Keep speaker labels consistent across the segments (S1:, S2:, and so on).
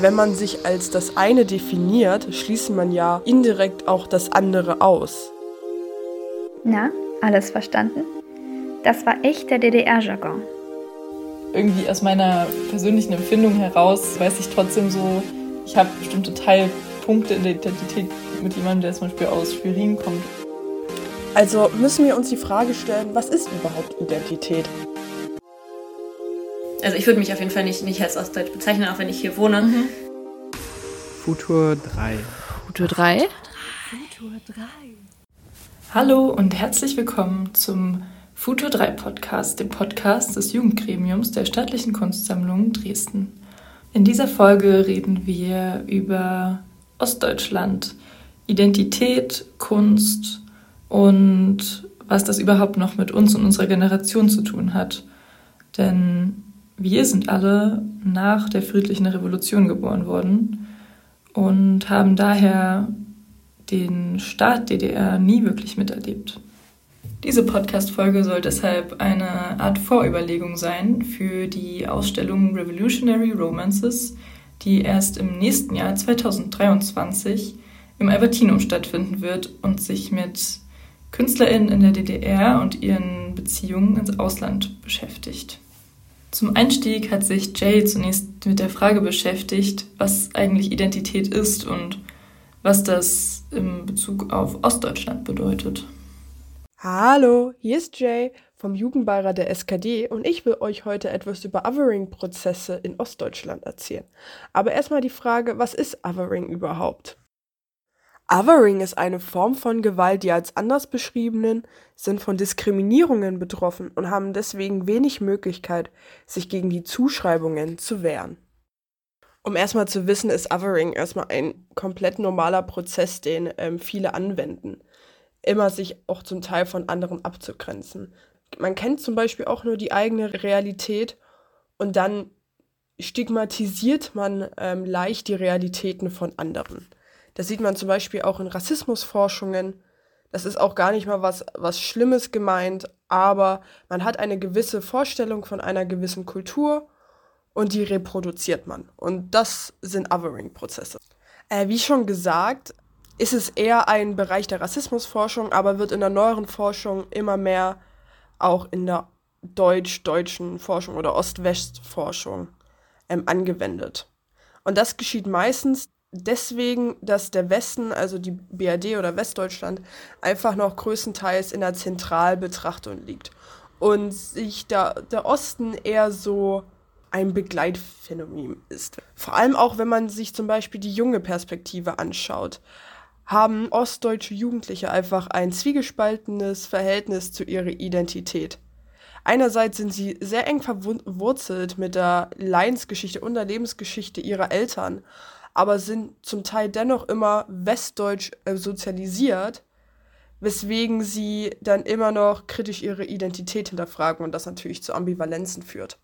S1: Wenn man sich als das eine definiert, schließt man ja indirekt auch das andere aus.
S2: Na, alles verstanden? Das war echt der DDR-Jargon.
S3: Irgendwie aus meiner persönlichen Empfindung heraus weiß ich trotzdem so, ich habe bestimmte Teilpunkte in der Identität mit jemandem, der zum Beispiel aus Schwerin kommt.
S1: Also müssen wir uns die Frage stellen, was ist überhaupt Identität?
S4: Also ich würde mich auf jeden Fall nicht, nicht als Ostdeutsch bezeichnen, auch wenn ich hier wohne. Mhm.
S5: Futur 3.
S6: Futur 3?
S3: Futur 3. Hallo und herzlich willkommen zum Futur 3 Podcast, dem Podcast des Jugendgremiums der Staatlichen Kunstsammlung Dresden. In dieser Folge reden wir über Ostdeutschland, Identität, Kunst und was das überhaupt noch mit uns und unserer Generation zu tun hat. Denn wir sind alle nach der friedlichen Revolution geboren worden und haben daher den Staat DDR nie wirklich miterlebt. Diese Podcast-Folge soll deshalb eine Art Vorüberlegung sein für die Ausstellung Revolutionary Romances, die erst im nächsten Jahr 2023 im Albertinum stattfinden wird und sich mit KünstlerInnen in der DDR und ihren Beziehungen ins Ausland beschäftigt. Zum Einstieg hat sich Jay zunächst mit der Frage beschäftigt, was eigentlich Identität ist und was das im Bezug auf Ostdeutschland bedeutet.
S1: Hallo, hier ist Jay vom Jugendbeirat der SKD und ich will euch heute etwas über Othering-Prozesse in Ostdeutschland erzählen. Aber erstmal die Frage, was ist Othering überhaupt? Othering ist eine Form von Gewalt, die als anders beschriebenen sind von Diskriminierungen betroffen und haben deswegen wenig Möglichkeit, sich gegen die Zuschreibungen zu wehren. Um erstmal zu wissen, ist Othering erstmal ein komplett normaler Prozess, den ähm, viele anwenden. Immer sich auch zum Teil von anderen abzugrenzen. Man kennt zum Beispiel auch nur die eigene Realität und dann stigmatisiert man ähm, leicht die Realitäten von anderen. Das sieht man zum Beispiel auch in Rassismusforschungen. Das ist auch gar nicht mal was, was Schlimmes gemeint, aber man hat eine gewisse Vorstellung von einer gewissen Kultur und die reproduziert man. Und das sind Othering-Prozesse. Äh, wie schon gesagt, ist es eher ein Bereich der Rassismusforschung, aber wird in der neueren Forschung immer mehr auch in der deutsch-deutschen Forschung oder Ost-West-Forschung ähm, angewendet. Und das geschieht meistens deswegen, dass der Westen, also die BRD oder Westdeutschland, einfach noch größtenteils in der Zentralbetrachtung liegt. Und sich der, der Osten eher so ein Begleitphänomen ist. Vor allem auch, wenn man sich zum Beispiel die junge Perspektive anschaut, haben ostdeutsche Jugendliche einfach ein zwiegespaltenes Verhältnis zu ihrer Identität. Einerseits sind sie sehr eng verwurzelt mit der Leidensgeschichte und der Lebensgeschichte ihrer Eltern aber sind zum Teil dennoch immer westdeutsch äh, sozialisiert, weswegen sie dann immer noch kritisch ihre Identität hinterfragen und das natürlich zu Ambivalenzen führt.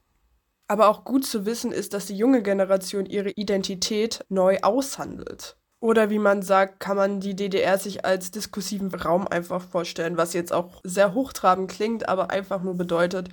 S1: Aber auch gut zu wissen ist, dass die junge Generation ihre Identität neu aushandelt. Oder wie man sagt, kann man die DDR sich als diskursiven Raum einfach vorstellen, was jetzt auch sehr hochtrabend klingt, aber einfach nur bedeutet,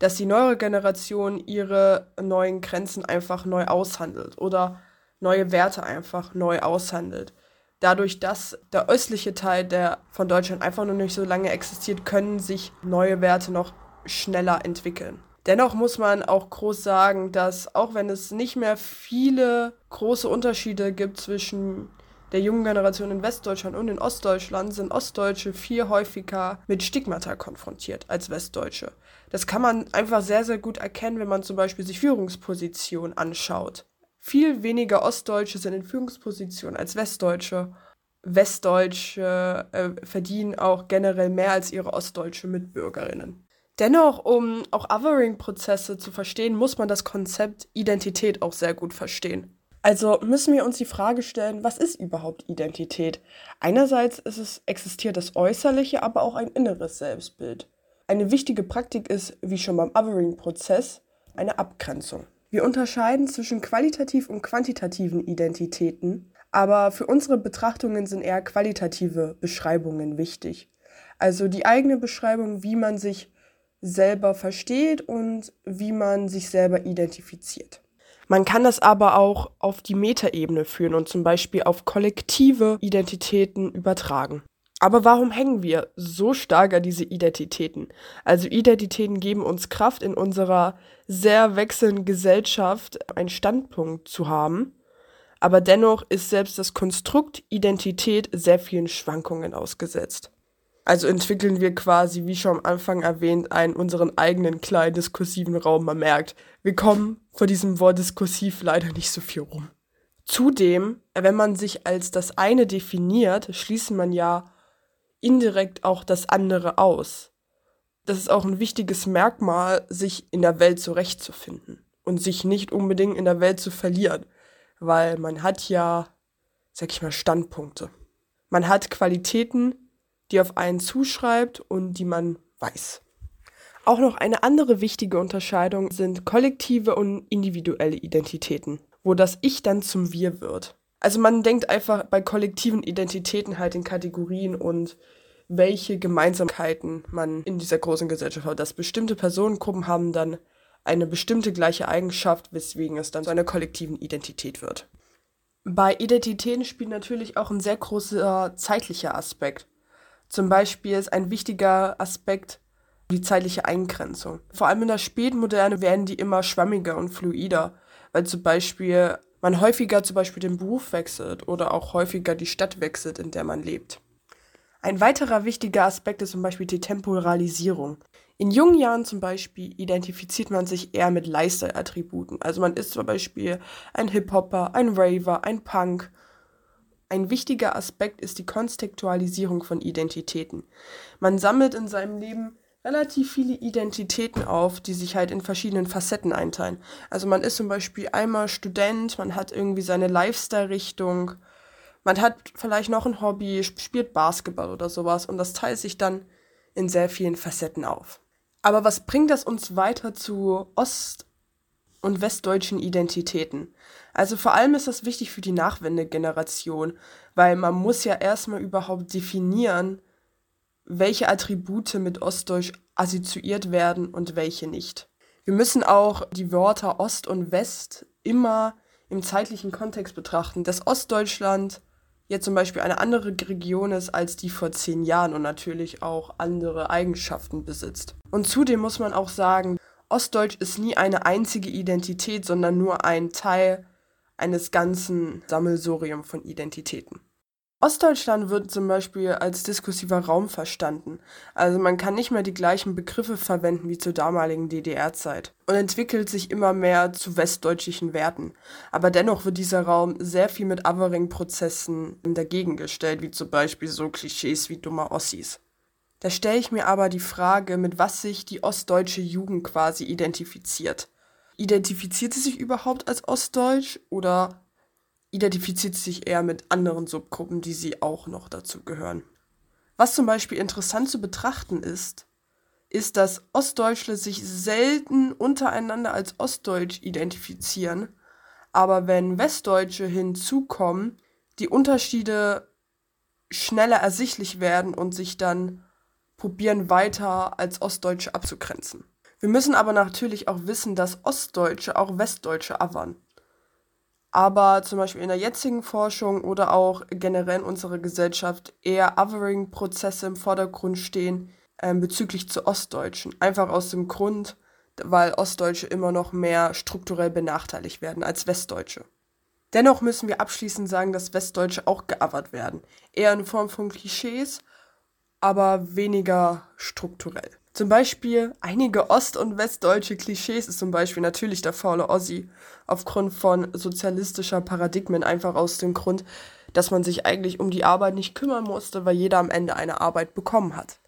S1: dass die neue Generation ihre neuen Grenzen einfach neu aushandelt oder neue Werte einfach neu aushandelt. Dadurch, dass der östliche Teil der von Deutschland einfach noch nicht so lange existiert, können sich neue Werte noch schneller entwickeln. Dennoch muss man auch groß sagen, dass auch wenn es nicht mehr viele große Unterschiede gibt zwischen der jungen Generation in Westdeutschland und in Ostdeutschland, sind Ostdeutsche viel häufiger mit Stigmata konfrontiert als Westdeutsche. Das kann man einfach sehr, sehr gut erkennen, wenn man zum Beispiel sich Führungspositionen anschaut viel weniger Ostdeutsche sind in Führungspositionen als Westdeutsche. Westdeutsche äh, verdienen auch generell mehr als ihre ostdeutsche Mitbürgerinnen. Dennoch, um auch Othering-Prozesse zu verstehen, muss man das Konzept Identität auch sehr gut verstehen. Also müssen wir uns die Frage stellen, was ist überhaupt Identität? Einerseits ist es, existiert das Äußerliche, aber auch ein inneres Selbstbild. Eine wichtige Praktik ist, wie schon beim Othering-Prozess, eine Abgrenzung. Wir unterscheiden zwischen qualitativ und quantitativen Identitäten, aber für unsere Betrachtungen sind eher qualitative Beschreibungen wichtig. Also die eigene Beschreibung, wie man sich selber versteht und wie man sich selber identifiziert. Man kann das aber auch auf die Metaebene führen und zum Beispiel auf kollektive Identitäten übertragen. Aber warum hängen wir so stark an diese Identitäten? Also Identitäten geben uns Kraft in unserer sehr wechselnden Gesellschaft einen Standpunkt zu haben. Aber dennoch ist selbst das Konstrukt Identität sehr vielen Schwankungen ausgesetzt. Also entwickeln wir quasi, wie schon am Anfang erwähnt, einen unseren eigenen kleinen diskursiven Raum. Man merkt, wir kommen vor diesem Wort diskursiv leider nicht so viel rum. Zudem, wenn man sich als das eine definiert, schließt man ja indirekt auch das andere aus. Das ist auch ein wichtiges Merkmal, sich in der Welt zurechtzufinden und sich nicht unbedingt in der Welt zu verlieren, weil man hat ja, sag ich mal, Standpunkte. Man hat Qualitäten, die auf einen zuschreibt und die man weiß. Auch noch eine andere wichtige Unterscheidung sind kollektive und individuelle Identitäten, wo das Ich dann zum Wir wird. Also man denkt einfach bei kollektiven Identitäten halt in Kategorien und welche Gemeinsamkeiten man in dieser großen Gesellschaft hat. Dass bestimmte Personengruppen haben dann eine bestimmte gleiche Eigenschaft, weswegen es dann zu einer kollektiven Identität wird. Bei Identitäten spielt natürlich auch ein sehr großer zeitlicher Aspekt. Zum Beispiel ist ein wichtiger Aspekt die zeitliche Eingrenzung. Vor allem in der Spätmoderne werden die immer schwammiger und fluider, weil zum Beispiel man häufiger zum Beispiel den Beruf wechselt oder auch häufiger die Stadt wechselt, in der man lebt. Ein weiterer wichtiger Aspekt ist zum Beispiel die Temporalisierung. In jungen Jahren zum Beispiel identifiziert man sich eher mit Lifestyle-Attributen. Also man ist zum Beispiel ein Hip-Hopper, ein Raver, ein Punk ein wichtiger Aspekt ist die Kontextualisierung von Identitäten. Man sammelt in seinem Leben relativ viele Identitäten auf, die sich halt in verschiedenen Facetten einteilen. Also man ist zum Beispiel einmal Student, man hat irgendwie seine Lifestyle-Richtung, man hat vielleicht noch ein Hobby, spielt Basketball oder sowas und das teilt sich dann in sehr vielen Facetten auf. Aber was bringt das uns weiter zu Ost- und westdeutschen Identitäten. Also vor allem ist das wichtig für die Nachwendegeneration, weil man muss ja erstmal überhaupt definieren, welche Attribute mit Ostdeutsch assoziiert werden und welche nicht. Wir müssen auch die Wörter Ost und West immer im zeitlichen Kontext betrachten, dass Ostdeutschland jetzt zum Beispiel eine andere Region ist als die vor zehn Jahren und natürlich auch andere Eigenschaften besitzt. Und zudem muss man auch sagen, Ostdeutsch ist nie eine einzige Identität, sondern nur ein Teil eines ganzen Sammelsurium von Identitäten. Ostdeutschland wird zum Beispiel als diskursiver Raum verstanden. Also man kann nicht mehr die gleichen Begriffe verwenden wie zur damaligen DDR-Zeit und entwickelt sich immer mehr zu westdeutschen Werten. Aber dennoch wird dieser Raum sehr viel mit Othering-Prozessen dagegen gestellt, wie zum Beispiel so Klischees wie dummer Ossis. Da stelle ich mir aber die Frage, mit was sich die ostdeutsche Jugend quasi identifiziert. Identifiziert sie sich überhaupt als ostdeutsch oder identifiziert sich eher mit anderen Subgruppen, die sie auch noch dazu gehören? Was zum Beispiel interessant zu betrachten ist, ist, dass Ostdeutsche sich selten untereinander als Ostdeutsch identifizieren, aber wenn Westdeutsche hinzukommen, die Unterschiede schneller ersichtlich werden und sich dann probieren weiter als Ostdeutsche abzugrenzen. Wir müssen aber natürlich auch wissen, dass Ostdeutsche auch Westdeutsche avern. Aber zum Beispiel in der jetzigen Forschung oder auch generell in unserer Gesellschaft eher Othering-Prozesse im Vordergrund stehen äh, bezüglich zu Ostdeutschen. Einfach aus dem Grund, weil Ostdeutsche immer noch mehr strukturell benachteiligt werden als Westdeutsche. Dennoch müssen wir abschließend sagen, dass Westdeutsche auch geavert werden. Eher in Form von Klischees aber weniger strukturell. Zum Beispiel einige ost- und westdeutsche Klischees ist zum Beispiel natürlich der faule Ossi aufgrund von sozialistischer Paradigmen, einfach aus dem Grund, dass man sich eigentlich um die Arbeit nicht kümmern musste, weil jeder am Ende eine Arbeit bekommen hat.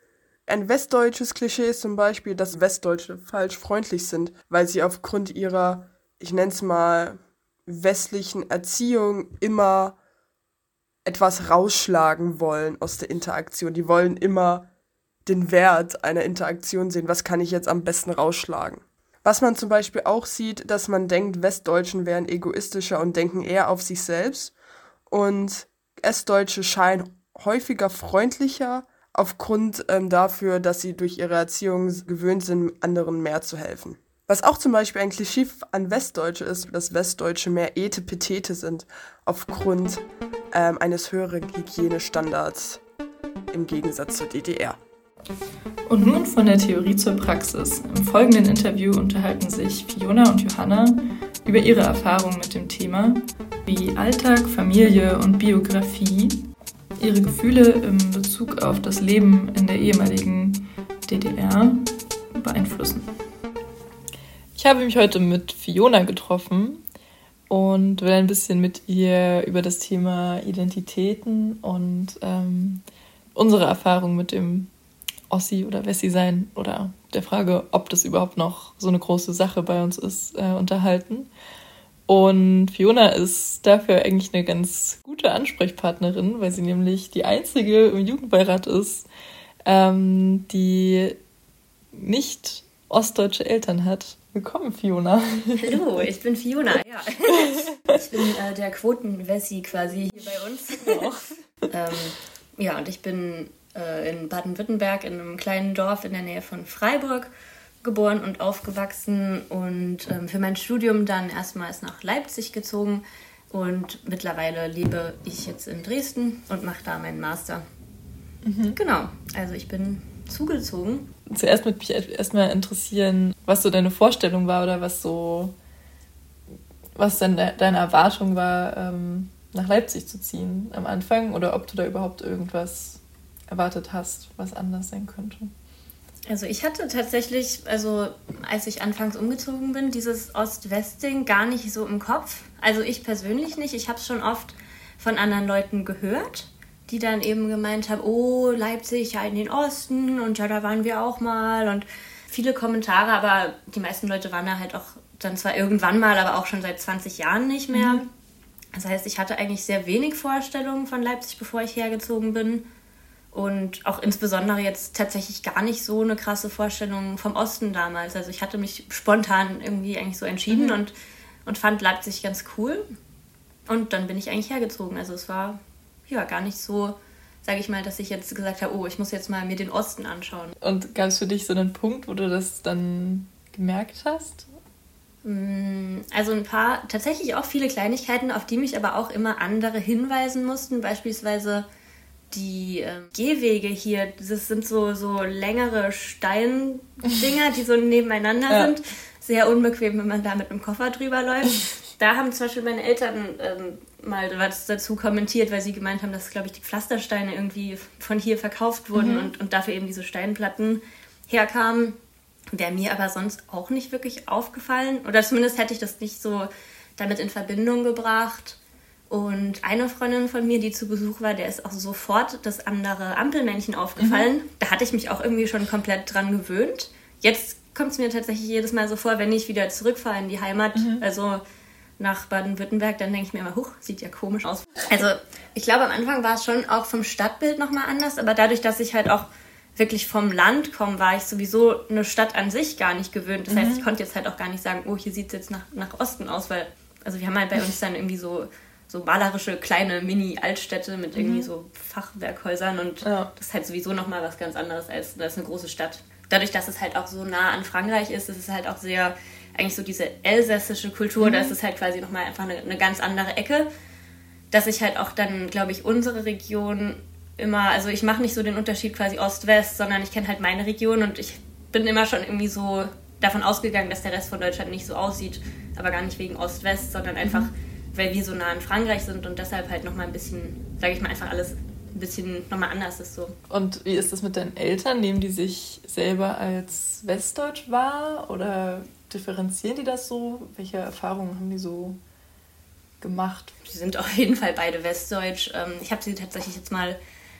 S1: Ein westdeutsches Klischee ist zum Beispiel, dass Westdeutsche falsch freundlich sind, weil sie aufgrund ihrer, ich nenne es mal, westlichen Erziehung immer etwas rausschlagen wollen aus der Interaktion. Die wollen immer den Wert einer Interaktion sehen. Was kann ich jetzt am besten rausschlagen? Was man zum Beispiel auch sieht, dass man denkt, Westdeutschen wären egoistischer und denken eher auf sich selbst. Und Estdeutsche scheinen häufiger freundlicher aufgrund ähm, dafür, dass sie durch ihre Erziehung gewöhnt sind, anderen mehr zu helfen. Was auch zum Beispiel ein Klischee an Westdeutsche ist, dass Westdeutsche mehr Etepetete sind, aufgrund ähm, eines höheren Hygienestandards im Gegensatz zur DDR.
S3: Und nun von der Theorie zur Praxis. Im folgenden Interview unterhalten sich Fiona und Johanna über ihre Erfahrungen mit dem Thema, wie Alltag, Familie und Biografie ihre Gefühle im Bezug auf das Leben in der ehemaligen DDR beeinflussen. Ich habe mich heute mit Fiona getroffen und will ein bisschen mit ihr über das Thema Identitäten und ähm, unsere Erfahrung mit dem Ossi oder Wessi sein oder der Frage, ob das überhaupt noch so eine große Sache bei uns ist, äh, unterhalten. Und Fiona ist dafür eigentlich eine ganz gute Ansprechpartnerin, weil sie nämlich die einzige im Jugendbeirat ist, ähm, die nicht ostdeutsche Eltern hat. Willkommen, Fiona.
S4: Hallo, ich bin Fiona, ja. Ich bin äh, der Quoten-Wessi quasi hier bei uns. ähm, ja, und ich bin äh, in Baden-Württemberg in einem kleinen Dorf in der Nähe von Freiburg geboren und aufgewachsen und ähm, für mein Studium dann erstmals nach Leipzig gezogen und mittlerweile lebe ich jetzt in Dresden und mache da meinen Master. Mhm. Genau, also ich bin zugezogen.
S3: Zuerst würde mich erstmal interessieren, was so deine Vorstellung war oder was so, was denn deine Erwartung war, ähm, nach Leipzig zu ziehen am Anfang oder ob du da überhaupt irgendwas erwartet hast, was anders sein könnte.
S4: Also ich hatte tatsächlich, also als ich anfangs umgezogen bin, dieses Ost-West-Ding gar nicht so im Kopf. Also ich persönlich nicht. Ich habe es schon oft von anderen Leuten gehört die dann eben gemeint haben, oh, Leipzig, ja in den Osten und ja, da waren wir auch mal und viele Kommentare, aber die meisten Leute waren da halt auch dann zwar irgendwann mal, aber auch schon seit 20 Jahren nicht mehr. Mhm. Das heißt, ich hatte eigentlich sehr wenig Vorstellungen von Leipzig, bevor ich hergezogen bin. Und auch insbesondere jetzt tatsächlich gar nicht so eine krasse Vorstellung vom Osten damals. Also ich hatte mich spontan irgendwie eigentlich so entschieden mhm. und, und fand Leipzig ganz cool. Und dann bin ich eigentlich hergezogen. Also es war ja gar nicht so, sage ich mal, dass ich jetzt gesagt habe, oh, ich muss jetzt mal mir den Osten anschauen.
S3: Und gab es für dich so einen Punkt, wo du das dann gemerkt hast?
S4: Mm, also ein paar, tatsächlich auch viele Kleinigkeiten, auf die mich aber auch immer andere hinweisen mussten. Beispielsweise die äh, Gehwege hier, das sind so, so längere Steindinger, die so nebeneinander ja. sind. Sehr unbequem, wenn man da mit einem Koffer drüber läuft. Da haben zum Beispiel meine Eltern ähm, mal was dazu kommentiert, weil sie gemeint haben, dass, glaube ich, die Pflastersteine irgendwie von hier verkauft wurden mhm. und, und dafür eben diese Steinplatten herkamen. Wäre mir aber sonst auch nicht wirklich aufgefallen. Oder zumindest hätte ich das nicht so damit in Verbindung gebracht. Und eine Freundin von mir, die zu Besuch war, der ist auch sofort das andere Ampelmännchen aufgefallen. Mhm. Da hatte ich mich auch irgendwie schon komplett dran gewöhnt. Jetzt kommt es mir tatsächlich jedes Mal so vor, wenn ich wieder zurückfahre in die Heimat. Mhm. Also nach Baden-Württemberg, dann denke ich mir immer, huch, sieht ja komisch aus. Also ich glaube, am Anfang war es schon auch vom Stadtbild nochmal anders, aber dadurch, dass ich halt auch wirklich vom Land komme, war ich sowieso eine Stadt an sich gar nicht gewöhnt. Das mhm. heißt, ich konnte jetzt halt auch gar nicht sagen, oh, hier sieht es jetzt nach, nach Osten aus, weil, also wir haben halt bei uns dann irgendwie so, so malerische kleine Mini-Altstädte mit irgendwie mhm. so Fachwerkhäusern und ja. das ist halt sowieso nochmal was ganz anderes als, als eine große Stadt. Dadurch, dass es halt auch so nah an Frankreich ist, ist es halt auch sehr eigentlich so diese elsässische Kultur, mhm. da ist es halt quasi nochmal einfach eine, eine ganz andere Ecke. Dass ich halt auch dann, glaube ich, unsere Region immer, also ich mache nicht so den Unterschied quasi Ost-West, sondern ich kenne halt meine Region und ich bin immer schon irgendwie so davon ausgegangen, dass der Rest von Deutschland nicht so aussieht, aber gar nicht wegen Ost-West, sondern einfach, mhm. Weil wir so nah in Frankreich sind und deshalb halt nochmal ein bisschen, sage ich mal, einfach alles ein bisschen nochmal anders ist so.
S3: Und wie ist das mit deinen Eltern? Nehmen die sich selber als Westdeutsch wahr oder differenzieren die das so? Welche Erfahrungen haben die so gemacht?
S4: Sie sind auf jeden Fall beide Westdeutsch. Ähm, ich habe sie tatsächlich jetzt mal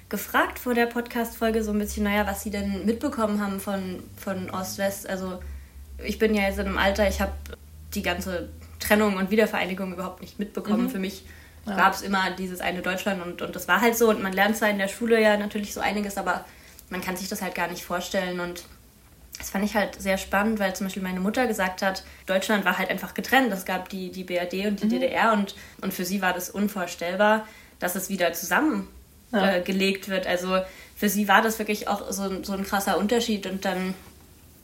S4: gefragt vor der Podcast-Folge so ein bisschen, naja, was sie denn mitbekommen haben von, von Ost-West. Also ich bin ja jetzt in einem Alter, ich habe die ganze Trennung und Wiedervereinigung überhaupt nicht mitbekommen. Mhm. Für mich ja. gab es immer dieses eine Deutschland und, und das war halt so. Und man lernt zwar in der Schule ja natürlich so einiges, aber man kann sich das halt gar nicht vorstellen. Und das fand ich halt sehr spannend, weil zum Beispiel meine Mutter gesagt hat, Deutschland war halt einfach getrennt. Es gab die, die BRD und die mhm. DDR und, und für sie war das unvorstellbar, dass es wieder zusammengelegt ja. äh, wird. Also für sie war das wirklich auch so, so ein krasser Unterschied und dann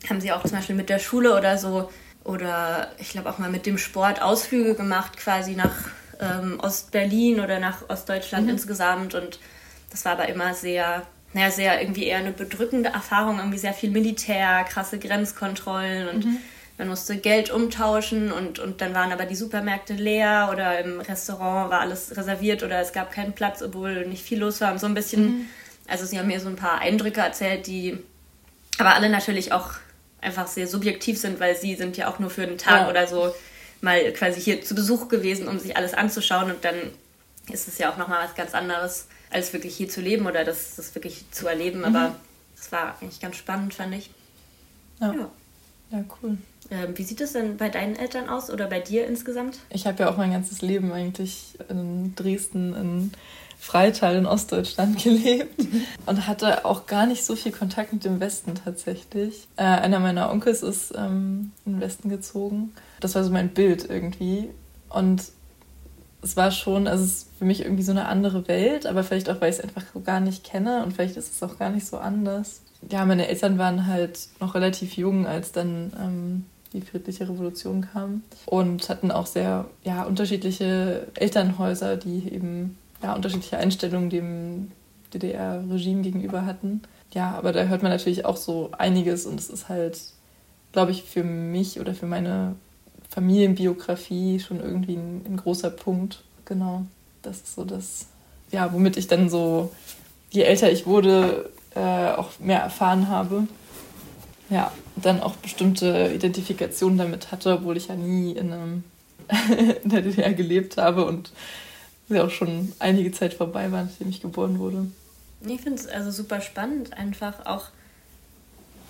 S4: haben sie auch zum Beispiel mit der Schule oder so oder ich glaube auch mal mit dem Sport Ausflüge gemacht, quasi nach ähm, Ostberlin oder nach Ostdeutschland mhm. insgesamt. Und das war aber immer sehr, naja, sehr irgendwie eher eine bedrückende Erfahrung, irgendwie sehr viel Militär, krasse Grenzkontrollen und mhm. man musste Geld umtauschen und, und dann waren aber die Supermärkte leer oder im Restaurant war alles reserviert oder es gab keinen Platz, obwohl nicht viel los war. Und so ein bisschen, mhm. also sie haben mir so ein paar Eindrücke erzählt, die aber alle natürlich auch einfach sehr subjektiv sind, weil sie sind ja auch nur für einen Tag ja. oder so mal quasi hier zu Besuch gewesen, um sich alles anzuschauen und dann ist es ja auch nochmal was ganz anderes, als wirklich hier zu leben oder das, das wirklich zu erleben. Mhm. Aber das war eigentlich ganz spannend, fand ich.
S3: Ja, ja. ja cool.
S4: Ähm, wie sieht es denn bei deinen Eltern aus oder bei dir insgesamt?
S3: Ich habe ja auch mein ganzes Leben eigentlich in Dresden in Freital in Ostdeutschland gelebt und hatte auch gar nicht so viel Kontakt mit dem Westen tatsächlich. Äh, einer meiner Onkels ist ähm, in den Westen gezogen. Das war so mein Bild irgendwie. Und es war schon, also es ist für mich irgendwie so eine andere Welt, aber vielleicht auch, weil ich es einfach gar nicht kenne und vielleicht ist es auch gar nicht so anders. Ja, meine Eltern waren halt noch relativ jung, als dann ähm, die friedliche Revolution kam und hatten auch sehr ja, unterschiedliche Elternhäuser, die eben ja, unterschiedliche Einstellungen dem DDR-Regime gegenüber hatten. Ja, aber da hört man natürlich auch so einiges und es ist halt, glaube ich, für mich oder für meine Familienbiografie schon irgendwie ein, ein, großer Punkt. Genau. Das ist so das, ja, womit ich dann so, je älter ich wurde, äh, auch mehr erfahren habe. Ja, dann auch bestimmte Identifikationen damit hatte, obwohl ich ja nie in, einem in der DDR gelebt habe und ja auch schon einige Zeit vorbei war, nachdem ich geboren wurde.
S4: Ich finde es also super spannend, einfach auch,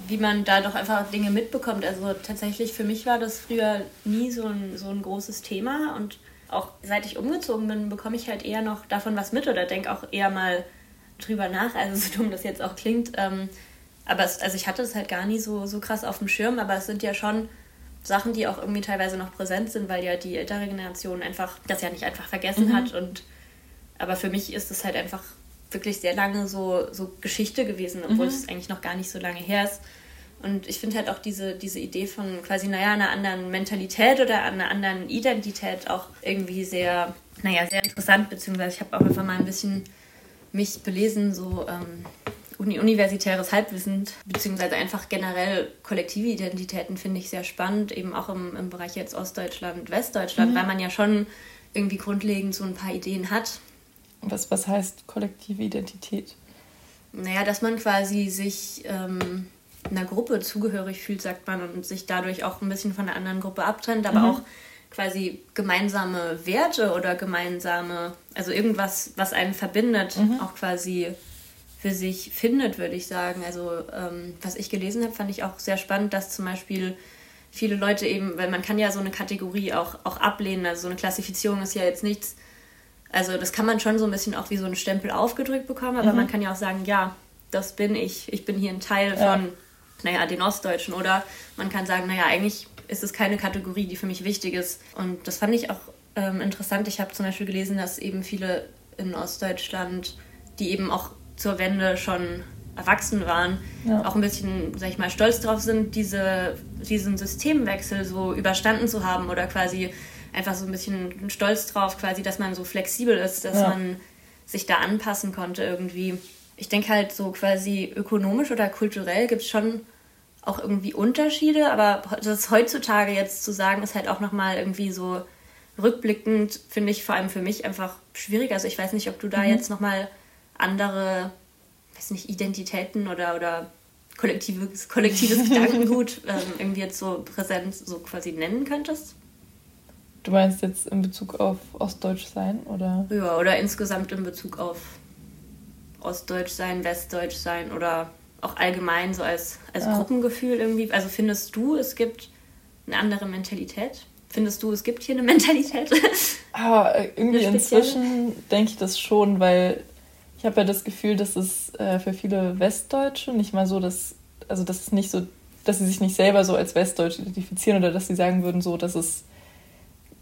S4: wie man da doch einfach Dinge mitbekommt. Also tatsächlich für mich war das früher nie so ein, so ein großes Thema und auch seit ich umgezogen bin, bekomme ich halt eher noch davon was mit oder denke auch eher mal drüber nach, also so dumm das jetzt auch klingt. Ähm, aber es, also ich hatte es halt gar nie so, so krass auf dem Schirm, aber es sind ja schon Sachen, die auch irgendwie teilweise noch präsent sind, weil ja die ältere Generation einfach das ja nicht einfach vergessen mhm. hat. Und aber für mich ist es halt einfach wirklich sehr lange so, so Geschichte gewesen, obwohl mhm. es eigentlich noch gar nicht so lange her ist. Und ich finde halt auch diese, diese Idee von quasi, naja, einer anderen Mentalität oder einer anderen Identität auch irgendwie sehr, naja, sehr interessant, beziehungsweise ich habe auch einfach mal ein bisschen mich belesen, so ähm, universitäres Halbwissen, beziehungsweise einfach generell kollektive Identitäten finde ich sehr spannend, eben auch im, im Bereich jetzt Ostdeutschland, Westdeutschland, mhm. weil man ja schon irgendwie grundlegend so ein paar Ideen hat.
S3: Was, was heißt kollektive Identität?
S4: Naja, dass man quasi sich ähm, einer Gruppe zugehörig fühlt, sagt man, und sich dadurch auch ein bisschen von der anderen Gruppe abtrennt, aber mhm. auch quasi gemeinsame Werte oder gemeinsame, also irgendwas, was einen verbindet, mhm. auch quasi für sich findet, würde ich sagen. Also ähm, was ich gelesen habe, fand ich auch sehr spannend, dass zum Beispiel viele Leute eben, weil man kann ja so eine Kategorie auch, auch ablehnen, also so eine Klassifizierung ist ja jetzt nichts, also das kann man schon so ein bisschen auch wie so einen Stempel aufgedrückt bekommen, aber mhm. man kann ja auch sagen, ja, das bin ich, ich bin hier ein Teil ja. von, naja, den Ostdeutschen oder man kann sagen, naja, eigentlich ist es keine Kategorie, die für mich wichtig ist und das fand ich auch ähm, interessant. Ich habe zum Beispiel gelesen, dass eben viele in Ostdeutschland, die eben auch zur Wende schon erwachsen waren, ja. auch ein bisschen, sag ich mal, stolz drauf sind, diese, diesen Systemwechsel so überstanden zu haben oder quasi einfach so ein bisschen stolz drauf, quasi, dass man so flexibel ist, dass ja. man sich da anpassen konnte irgendwie. Ich denke halt so quasi ökonomisch oder kulturell gibt es schon auch irgendwie Unterschiede, aber das heutzutage jetzt zu sagen, ist halt auch nochmal irgendwie so rückblickend, finde ich vor allem für mich einfach schwierig. Also ich weiß nicht, ob du da mhm. jetzt nochmal andere, weiß nicht, Identitäten oder, oder kollektives, kollektives Gedankengut ähm, irgendwie jetzt so präsent so quasi nennen könntest?
S3: Du meinst jetzt in Bezug auf Ostdeutsch sein oder?
S4: Ja, oder insgesamt in Bezug auf Ostdeutsch sein, Westdeutsch sein oder auch allgemein so als, als ja. Gruppengefühl irgendwie. Also findest du, es gibt eine andere Mentalität? Findest du, es gibt hier eine Mentalität?
S3: Aber ah, irgendwie inzwischen denke ich das schon, weil ich habe ja das Gefühl, dass es äh, für viele Westdeutsche nicht mal so, dass, also das ist nicht so, dass sie sich nicht selber so als Westdeutsch identifizieren oder dass sie sagen würden, so, dass es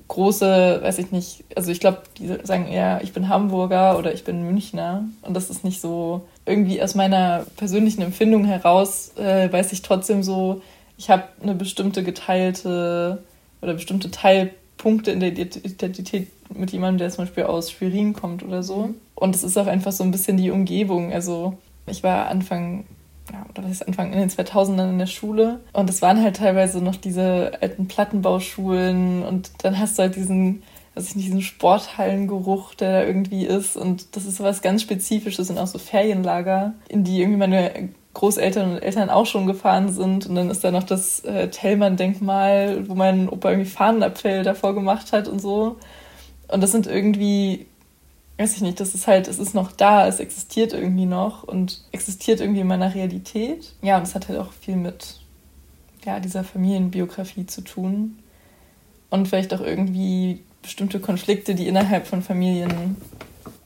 S3: große, weiß ich nicht, also ich glaube, die sagen eher, ich bin Hamburger oder ich bin Münchner. Und das ist nicht so, irgendwie aus meiner persönlichen Empfindung heraus, äh, weiß ich trotzdem so, ich habe eine bestimmte geteilte oder bestimmte Teilpunkte in der Identität mit jemandem, der zum Beispiel aus Schwerin kommt oder so. Mhm. Und es ist auch einfach so ein bisschen die Umgebung. Also ich war Anfang, ja, oder was ist Anfang in den 2000ern in der Schule und es waren halt teilweise noch diese alten Plattenbauschulen und dann hast du halt diesen weiß ich nicht, diesen Sporthallengeruch, der da irgendwie ist. Und das ist was ganz Spezifisches und auch so Ferienlager, in die irgendwie meine Großeltern und Eltern auch schon gefahren sind. Und dann ist da noch das äh, Tellmann-Denkmal, wo mein Opa irgendwie Fahnenabfälle davor gemacht hat und so. Und das sind irgendwie, weiß ich nicht, das ist halt, es ist noch da, es existiert irgendwie noch und existiert irgendwie in meiner Realität. Ja, und es hat halt auch viel mit ja, dieser Familienbiografie zu tun. Und vielleicht auch irgendwie bestimmte Konflikte, die innerhalb von Familien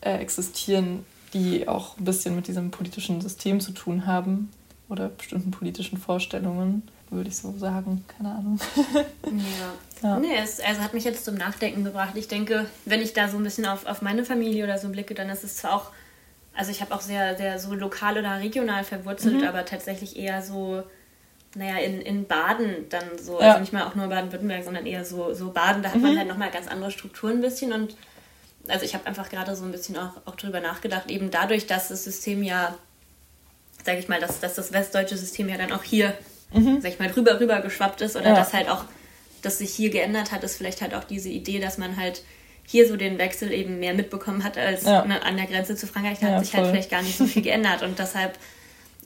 S3: äh, existieren, die auch ein bisschen mit diesem politischen System zu tun haben oder bestimmten politischen Vorstellungen, würde ich so sagen. Keine Ahnung.
S4: ja. ja. Nee, es also hat mich jetzt zum Nachdenken gebracht. Ich denke, wenn ich da so ein bisschen auf, auf meine Familie oder so blicke, dann ist es zwar auch, also ich habe auch sehr, sehr so lokal oder regional verwurzelt, mhm. aber tatsächlich eher so naja, in, in Baden dann so, ja. also nicht mal auch nur Baden-Württemberg, sondern eher so, so Baden, da hat mhm. man halt nochmal ganz andere Strukturen ein bisschen und also ich habe einfach gerade so ein bisschen auch, auch drüber nachgedacht, eben dadurch, dass das System ja, sage ich mal, dass, dass das westdeutsche System ja dann auch hier, mhm. sag ich mal, drüber rüber geschwappt ist oder ja. dass halt auch, dass sich hier geändert hat, ist vielleicht halt auch diese Idee, dass man halt hier so den Wechsel eben mehr mitbekommen hat als ja. ne, an der Grenze zu Frankreich. Da ja, hat sich halt voll. halt vielleicht gar nicht so viel geändert und deshalb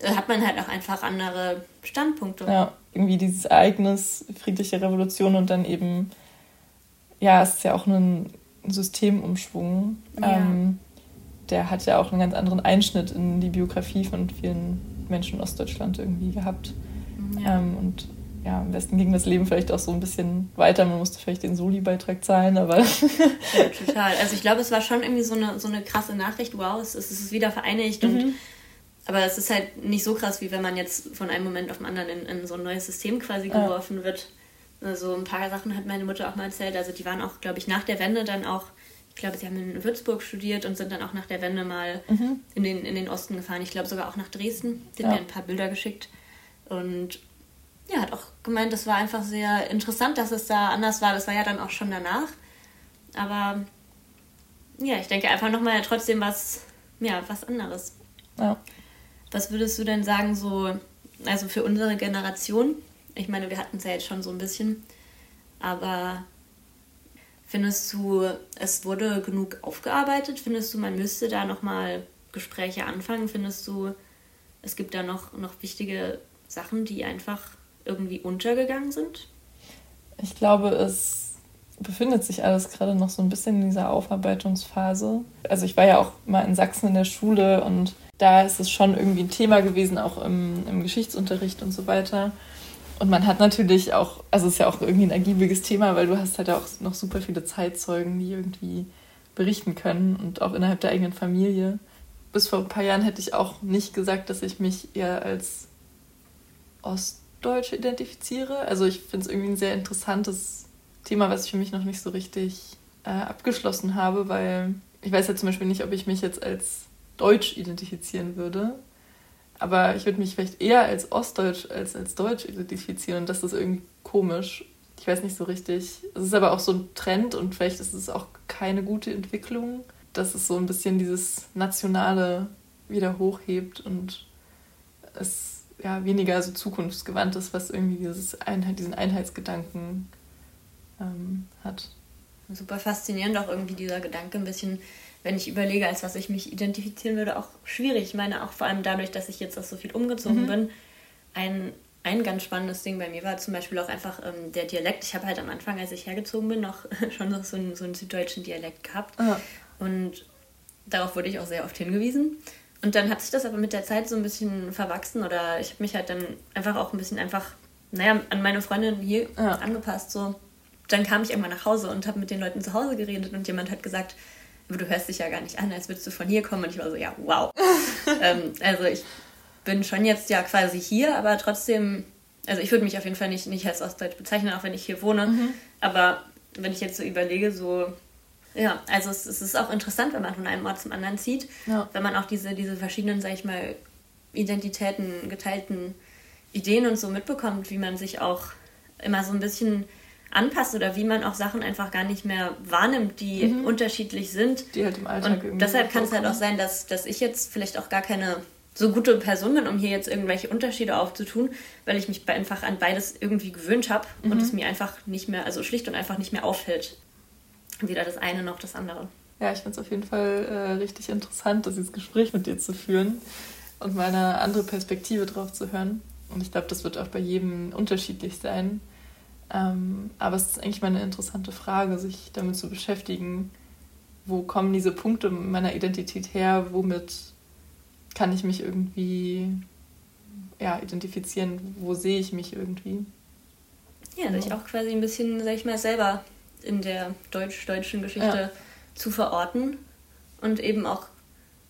S4: äh, hat man halt auch einfach andere Standpunkte.
S3: Ja, irgendwie dieses Ereignis, friedliche Revolution und dann eben, ja, es ist ja auch ein Systemumschwung. Ja. Ähm, der hat ja auch einen ganz anderen Einschnitt in die Biografie von vielen Menschen in Ostdeutschland irgendwie gehabt. Ähm, und ja, am besten ging das Leben vielleicht auch so ein bisschen weiter. Man musste vielleicht den Soli-Beitrag zahlen, aber.
S4: ja, total. Also ich glaube, es war schon irgendwie so eine, so eine krasse Nachricht. Wow, es ist, es ist wieder vereinigt mhm. und aber es ist halt nicht so krass, wie wenn man jetzt von einem Moment auf den anderen in, in so ein neues System quasi geworfen ja. wird. Also ein paar Sachen hat meine Mutter auch mal erzählt. Also die waren auch, glaube ich, nach der Wende dann auch, ich glaube, sie haben in Würzburg studiert und sind dann auch nach der Wende mal mhm. in, den, in den Osten gefahren. Ich glaube sogar auch nach Dresden. Die ja. hat mir ein paar Bilder geschickt. Und ja, hat auch gemeint, das war einfach sehr interessant, dass es da anders war. Das war ja dann auch schon danach. Aber ja, ich denke einfach nochmal trotzdem was, ja, was anderes. Ja. Was würdest du denn sagen, so, also für unsere Generation? Ich meine, wir hatten es ja jetzt schon so ein bisschen, aber findest du, es wurde genug aufgearbeitet? Findest du, man müsste da nochmal Gespräche anfangen? Findest du, es gibt da noch, noch wichtige Sachen, die einfach irgendwie untergegangen sind?
S3: Ich glaube, es befindet sich alles gerade noch so ein bisschen in dieser Aufarbeitungsphase. Also ich war ja auch mal in Sachsen in der Schule und da ist es schon irgendwie ein Thema gewesen, auch im, im Geschichtsunterricht und so weiter. Und man hat natürlich auch, also es ist ja auch irgendwie ein ergiebiges Thema, weil du hast halt auch noch super viele Zeitzeugen, die irgendwie berichten können und auch innerhalb der eigenen Familie. Bis vor ein paar Jahren hätte ich auch nicht gesagt, dass ich mich eher als Ostdeutsche identifiziere. Also ich finde es irgendwie ein sehr interessantes Thema, was ich für mich noch nicht so richtig äh, abgeschlossen habe, weil ich weiß ja zum Beispiel nicht, ob ich mich jetzt als Deutsch identifizieren würde. Aber ich würde mich vielleicht eher als Ostdeutsch als als Deutsch identifizieren und das ist irgendwie komisch. Ich weiß nicht so richtig. Es ist aber auch so ein Trend und vielleicht ist es auch keine gute Entwicklung, dass es so ein bisschen dieses Nationale wieder hochhebt und es ja weniger so zukunftsgewandt ist, was irgendwie dieses Einheit, diesen Einheitsgedanken ähm, hat.
S4: Super faszinierend auch irgendwie dieser Gedanke ein bisschen wenn ich überlege, als was ich mich identifizieren würde, auch schwierig. Ich meine, auch vor allem dadurch, dass ich jetzt auch so viel umgezogen mhm. bin. Ein, ein ganz spannendes Ding bei mir war zum Beispiel auch einfach ähm, der Dialekt. Ich habe halt am Anfang, als ich hergezogen bin, noch schon noch so einen, so einen süddeutschen Dialekt gehabt. Ah. Und darauf wurde ich auch sehr oft hingewiesen. Und dann hat sich das aber mit der Zeit so ein bisschen verwachsen oder ich habe mich halt dann einfach auch ein bisschen einfach, naja, an meine Freundin hier ja. angepasst. So. Dann kam ich irgendwann nach Hause und habe mit den Leuten zu Hause geredet und jemand hat gesagt, aber du hörst dich ja gar nicht an, als würdest du von hier kommen. Und ich war so, ja, wow. ähm, also ich bin schon jetzt ja quasi hier, aber trotzdem, also ich würde mich auf jeden Fall nicht, nicht als Ostdeutsch bezeichnen, auch wenn ich hier wohne. Mhm. Aber wenn ich jetzt so überlege, so, ja, also es, es, ist auch interessant, wenn man von einem Ort zum anderen zieht, ja. wenn man auch diese, diese verschiedenen, sag ich mal, Identitäten, geteilten Ideen und so mitbekommt, wie man sich auch immer so ein bisschen anpasst oder wie man auch Sachen einfach gar nicht mehr wahrnimmt, die mhm. unterschiedlich sind. Die halt im Alltag Und deshalb kann es halt auch sein, dass, dass ich jetzt vielleicht auch gar keine so gute Person bin, um hier jetzt irgendwelche Unterschiede aufzutun, weil ich mich einfach an beides irgendwie gewöhnt habe mhm. und es mir einfach nicht mehr, also schlicht und einfach nicht mehr auffällt. Weder das eine noch das andere.
S3: Ja, ich finde es auf jeden Fall äh, richtig interessant, dieses Gespräch mit dir zu führen und mal eine andere Perspektive drauf zu hören. Und ich glaube, das wird auch bei jedem unterschiedlich sein. Ähm, aber es ist eigentlich mal eine interessante Frage, sich damit zu beschäftigen, wo kommen diese Punkte meiner Identität her, womit kann ich mich irgendwie ja, identifizieren, wo sehe ich mich irgendwie.
S4: Ja, sich auch quasi ein bisschen, sag ich mal, selber in der deutsch-deutschen Geschichte ja. zu verorten und eben auch,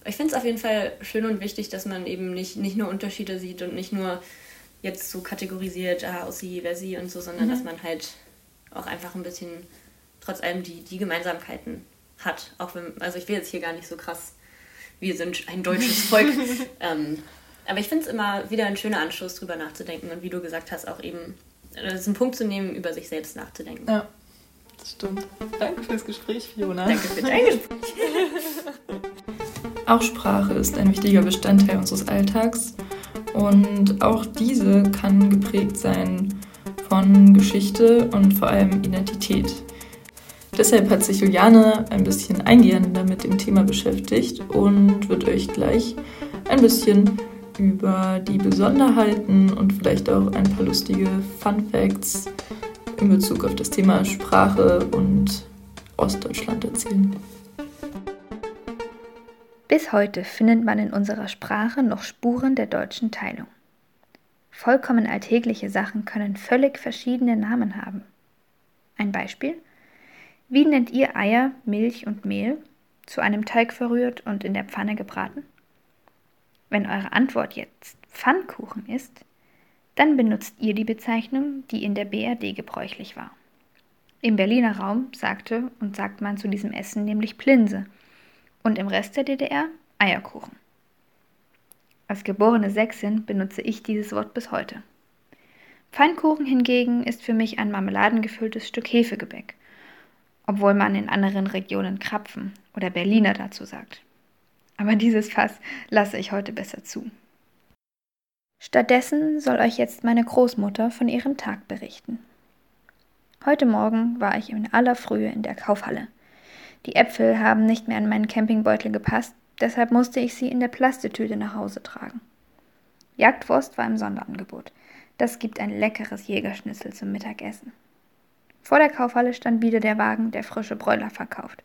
S4: ich finde es auf jeden Fall schön und wichtig, dass man eben nicht, nicht nur Unterschiede sieht und nicht nur jetzt so kategorisiert, ah, aus sie, wer sie und so, sondern mhm. dass man halt auch einfach ein bisschen trotz allem die, die Gemeinsamkeiten hat. Auch wenn, also ich will jetzt hier gar nicht so krass, wir sind ein deutsches Volk. ähm, aber ich finde es immer wieder ein schöner Anschluss, drüber nachzudenken und wie du gesagt hast, auch eben das ist ein Punkt zu nehmen, über sich selbst nachzudenken.
S3: Ja, stimmt. Danke fürs Gespräch, Fiona.
S4: Danke für dein Gespräch.
S3: Auch Sprache ist ein wichtiger Bestandteil unseres Alltags und auch diese kann geprägt sein von Geschichte und vor allem Identität. Deshalb hat sich Juliane ein bisschen eingehender mit dem Thema beschäftigt und wird euch gleich ein bisschen über die Besonderheiten und vielleicht auch ein paar lustige Fun Facts in Bezug auf das Thema Sprache und Ostdeutschland erzählen.
S2: Bis heute findet man in unserer Sprache noch Spuren der deutschen Teilung. Vollkommen alltägliche Sachen können völlig verschiedene Namen haben. Ein Beispiel? Wie nennt ihr Eier, Milch und Mehl, zu einem Teig verrührt und in der Pfanne gebraten? Wenn eure Antwort jetzt Pfannkuchen ist, dann benutzt ihr die Bezeichnung, die in der BRD gebräuchlich war. Im Berliner Raum sagte und sagt man zu diesem Essen nämlich Plinse – und im Rest der DDR Eierkuchen. Als geborene Sächsin benutze ich dieses Wort bis heute. Pfannkuchen hingegen ist für mich ein marmeladengefülltes Stück Hefegebäck, obwohl man in anderen Regionen Krapfen oder Berliner dazu sagt. Aber dieses Fass lasse ich heute besser zu. Stattdessen soll euch jetzt meine Großmutter von ihrem Tag berichten. Heute Morgen war ich in aller Frühe in der Kaufhalle. Die Äpfel haben nicht mehr an meinen Campingbeutel gepasst, deshalb musste ich sie in der Plastetüte nach Hause tragen. Jagdwurst war im Sonderangebot. Das gibt ein leckeres Jägerschnitzel zum Mittagessen. Vor der Kaufhalle stand wieder der Wagen, der frische Bräuler verkauft.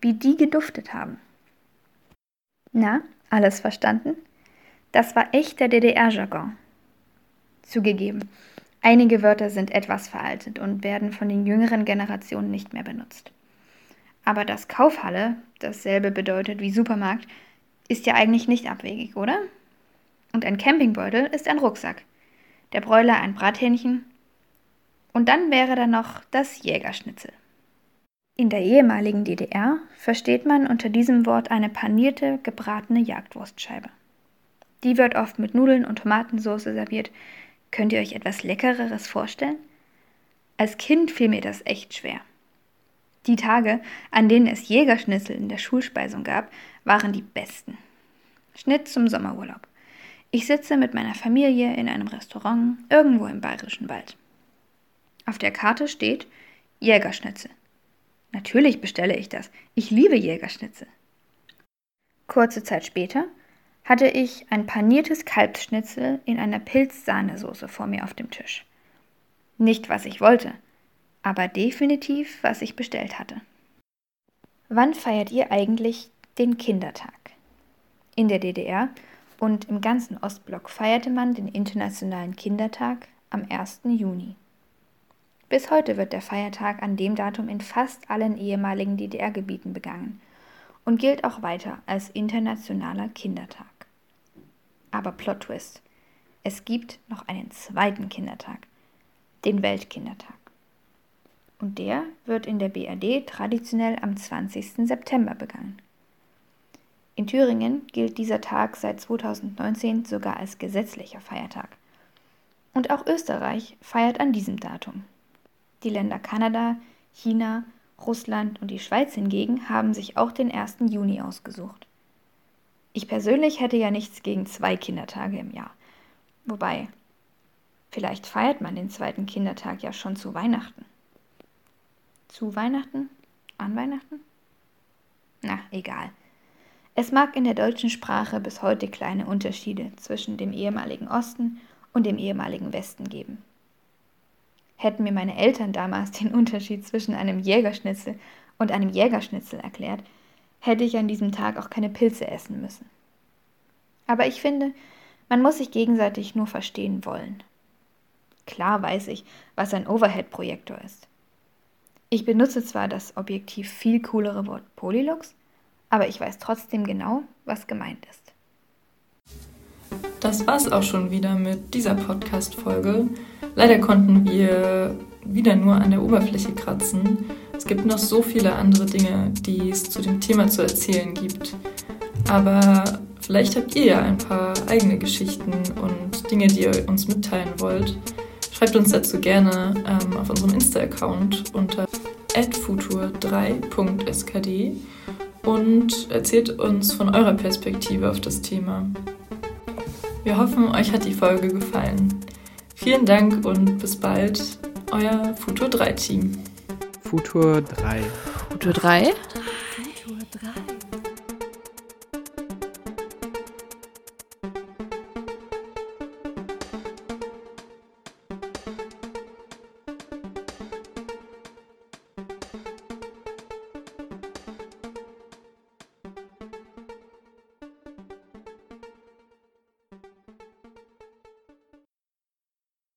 S2: Wie die geduftet haben. Na, alles verstanden? Das war echter DDR-Jargon. Zugegeben, einige Wörter sind etwas veraltet und werden von den jüngeren Generationen nicht mehr benutzt. Aber dass Kaufhalle dasselbe bedeutet wie Supermarkt, ist ja eigentlich nicht abwegig, oder? Und ein Campingbeutel ist ein Rucksack. Der Bräuler ein Brathähnchen. Und dann wäre da noch das Jägerschnitzel. In der ehemaligen DDR versteht man unter diesem Wort eine panierte, gebratene Jagdwurstscheibe. Die wird oft mit Nudeln und Tomatensauce serviert. Könnt ihr euch etwas Leckereres vorstellen? Als Kind fiel mir das echt schwer. Die Tage, an denen es Jägerschnitzel in der Schulspeisung gab, waren die besten. Schnitt zum Sommerurlaub. Ich sitze mit meiner Familie in einem Restaurant irgendwo im bayerischen Wald. Auf der Karte steht Jägerschnitzel. Natürlich bestelle ich das. Ich liebe Jägerschnitzel. Kurze Zeit später hatte ich ein paniertes Kalbsschnitzel in einer Pilzsahnesoße vor mir auf dem Tisch. Nicht, was ich wollte, aber definitiv, was ich bestellt hatte. Wann feiert ihr eigentlich den Kindertag? In der DDR und im ganzen Ostblock feierte man den Internationalen Kindertag am 1. Juni. Bis heute wird der Feiertag an dem Datum in fast allen ehemaligen DDR-Gebieten begangen und gilt auch weiter als Internationaler Kindertag. Aber Plot Twist. Es gibt noch einen zweiten Kindertag, den Weltkindertag und der wird in der BRD traditionell am 20. September begangen. In Thüringen gilt dieser Tag seit 2019 sogar als gesetzlicher Feiertag. Und auch Österreich feiert an diesem Datum. Die Länder Kanada, China, Russland und die Schweiz hingegen haben sich auch den 1. Juni ausgesucht. Ich persönlich hätte ja nichts gegen zwei Kindertage im Jahr. Wobei, vielleicht feiert man den zweiten Kindertag ja schon zu Weihnachten. Zu Weihnachten? An Weihnachten? Na, egal. Es mag in der deutschen Sprache bis heute kleine Unterschiede zwischen dem ehemaligen Osten und dem ehemaligen Westen geben. Hätten mir meine Eltern damals den Unterschied zwischen einem Jägerschnitzel und einem Jägerschnitzel erklärt, hätte ich an diesem Tag auch keine Pilze essen müssen. Aber ich finde, man muss sich gegenseitig nur verstehen wollen. Klar weiß ich, was ein Overhead-Projektor ist. Ich benutze zwar das objektiv viel coolere Wort Polylux, aber ich weiß trotzdem genau, was gemeint ist.
S3: Das war's auch schon wieder mit dieser Podcast-Folge. Leider konnten wir wieder nur an der Oberfläche kratzen. Es gibt noch so viele andere Dinge, die es zu dem Thema zu erzählen gibt. Aber vielleicht habt ihr ja ein paar eigene Geschichten und Dinge, die ihr uns mitteilen wollt. Schreibt uns dazu gerne ähm, auf unserem Insta-Account unter futur3.skd und erzählt uns von eurer Perspektive auf das Thema. Wir hoffen, euch hat die Folge gefallen. Vielen Dank und bis bald, euer Futur 3 Team.
S5: Futur 3.
S1: Futur 3?